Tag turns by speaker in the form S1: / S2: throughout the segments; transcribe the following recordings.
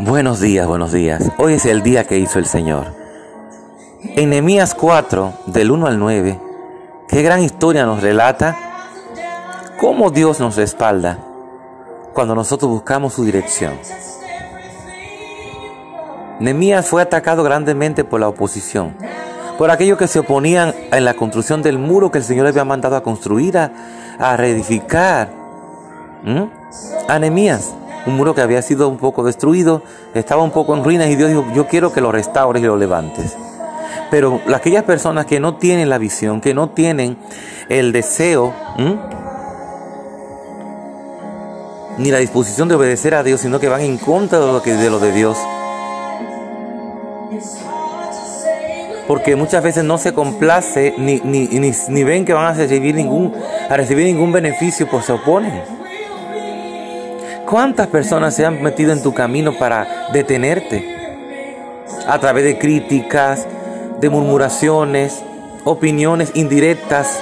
S1: Buenos días, buenos días. Hoy es el día que hizo el Señor. En Nehemías 4, del 1 al 9, qué gran historia nos relata cómo Dios nos respalda cuando nosotros buscamos su dirección. Nehemías fue atacado grandemente por la oposición, por aquellos que se oponían en la construcción del muro que el Señor había mandado a construir, a, reedificar. A Nehemías un muro que había sido un poco destruido, estaba un poco en ruinas y Dios dijo, yo quiero que lo restaures y lo levantes. Pero aquellas personas que no tienen la visión, que no tienen el deseo, ni la disposición de obedecer a Dios, sino que van en contra de lo, que, de, lo de Dios. Porque muchas veces no se complace ni, ni, ni, ni ven que van a recibir ningún, a recibir ningún beneficio, pues se oponen. ¿Cuántas personas se han metido en tu camino para detenerte? A través de críticas, de murmuraciones, opiniones indirectas,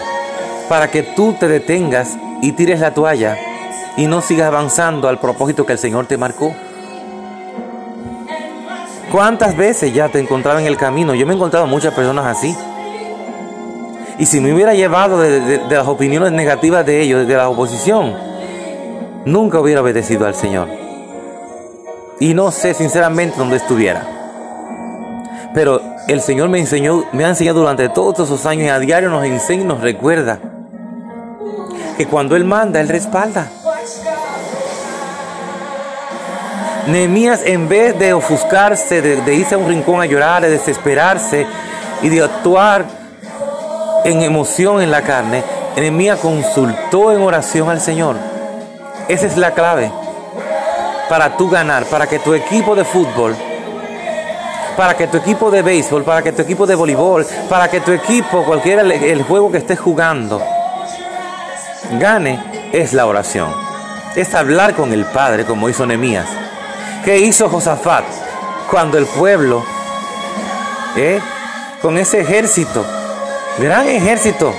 S1: para que tú te detengas y tires la toalla y no sigas avanzando al propósito que el Señor te marcó. ¿Cuántas veces ya te encontraba en el camino? Yo me he encontrado muchas personas así. Y si me hubiera llevado de, las opiniones negativas de ellos, de la oposición, nunca hubiera obedecido al Señor. Y no sé sinceramente dónde estuviera. Pero el Señor me enseñó, me ha enseñado durante todos esos años y a diario nos enseña y nos recuerda que cuando Él manda, Él respalda. Nehemías, en vez de ofuscarse, de, de, irse a un rincón a llorar, de desesperarse y de actuar en emoción en la carne, Nehemías consultó en oración al Señor. Esa es la clave para tú ganar, para que tu equipo de fútbol, para que tu equipo de béisbol, para que tu equipo de voleibol, para que tu equipo, cualquiera el, juego que estés jugando, gane, es la oración. Es hablar con el Padre, como hizo Nehemías. ¿Qué hizo Josafat cuando el pueblo, eh, con ese ejército, gran ejército,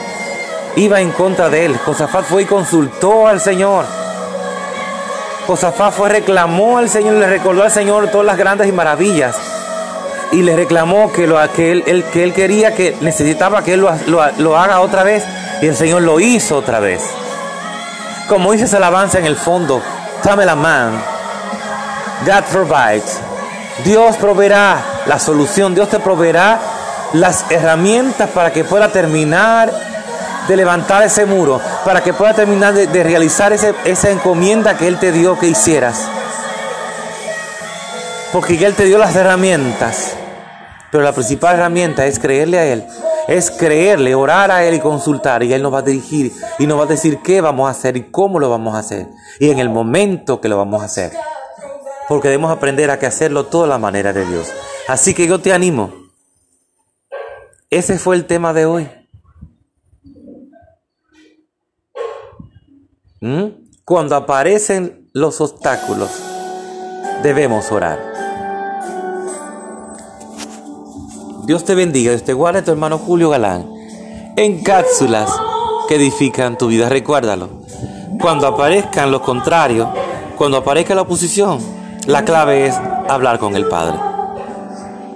S1: iba en contra de él? Josafat fue y consultó al Señor. Josafat fue, reclamó al Señor, le recordó al Señor todas las grandes y maravillas. Y le reclamó que, lo, que, él, que él quería, que necesitaba que él lo, haga otra vez. Y el Señor lo hizo otra vez. Como dice esa alabanza en el fondo, Tame la man. God provides. Dios proveerá la solución. Dios te proveerá las herramientas para que pueda terminar de levantar ese muro, para que pueda terminar de, realizar esa encomienda que Él te dio que hicieras. Porque Él te dio las herramientas, pero la principal herramienta es creerle a Él, es creerle, orar a Él y consultar, y Él nos va a dirigir y nos va a decir qué vamos a hacer y cómo lo vamos a hacer, y en el momento que lo vamos a hacer. Porque debemos aprender a que hacerlo toda la manera de Dios. Así que yo te animo. Ese fue el tema de hoy. ¿Mm? Cuando aparecen los obstáculos, debemos orar. Dios te bendiga, Dios te guarde, tu hermano Julio Galán, en cápsulas que edifican tu vida. Recuérdalo. Cuando aparezcan los contrarios, cuando aparezca la oposición, la clave es hablar con el Padre.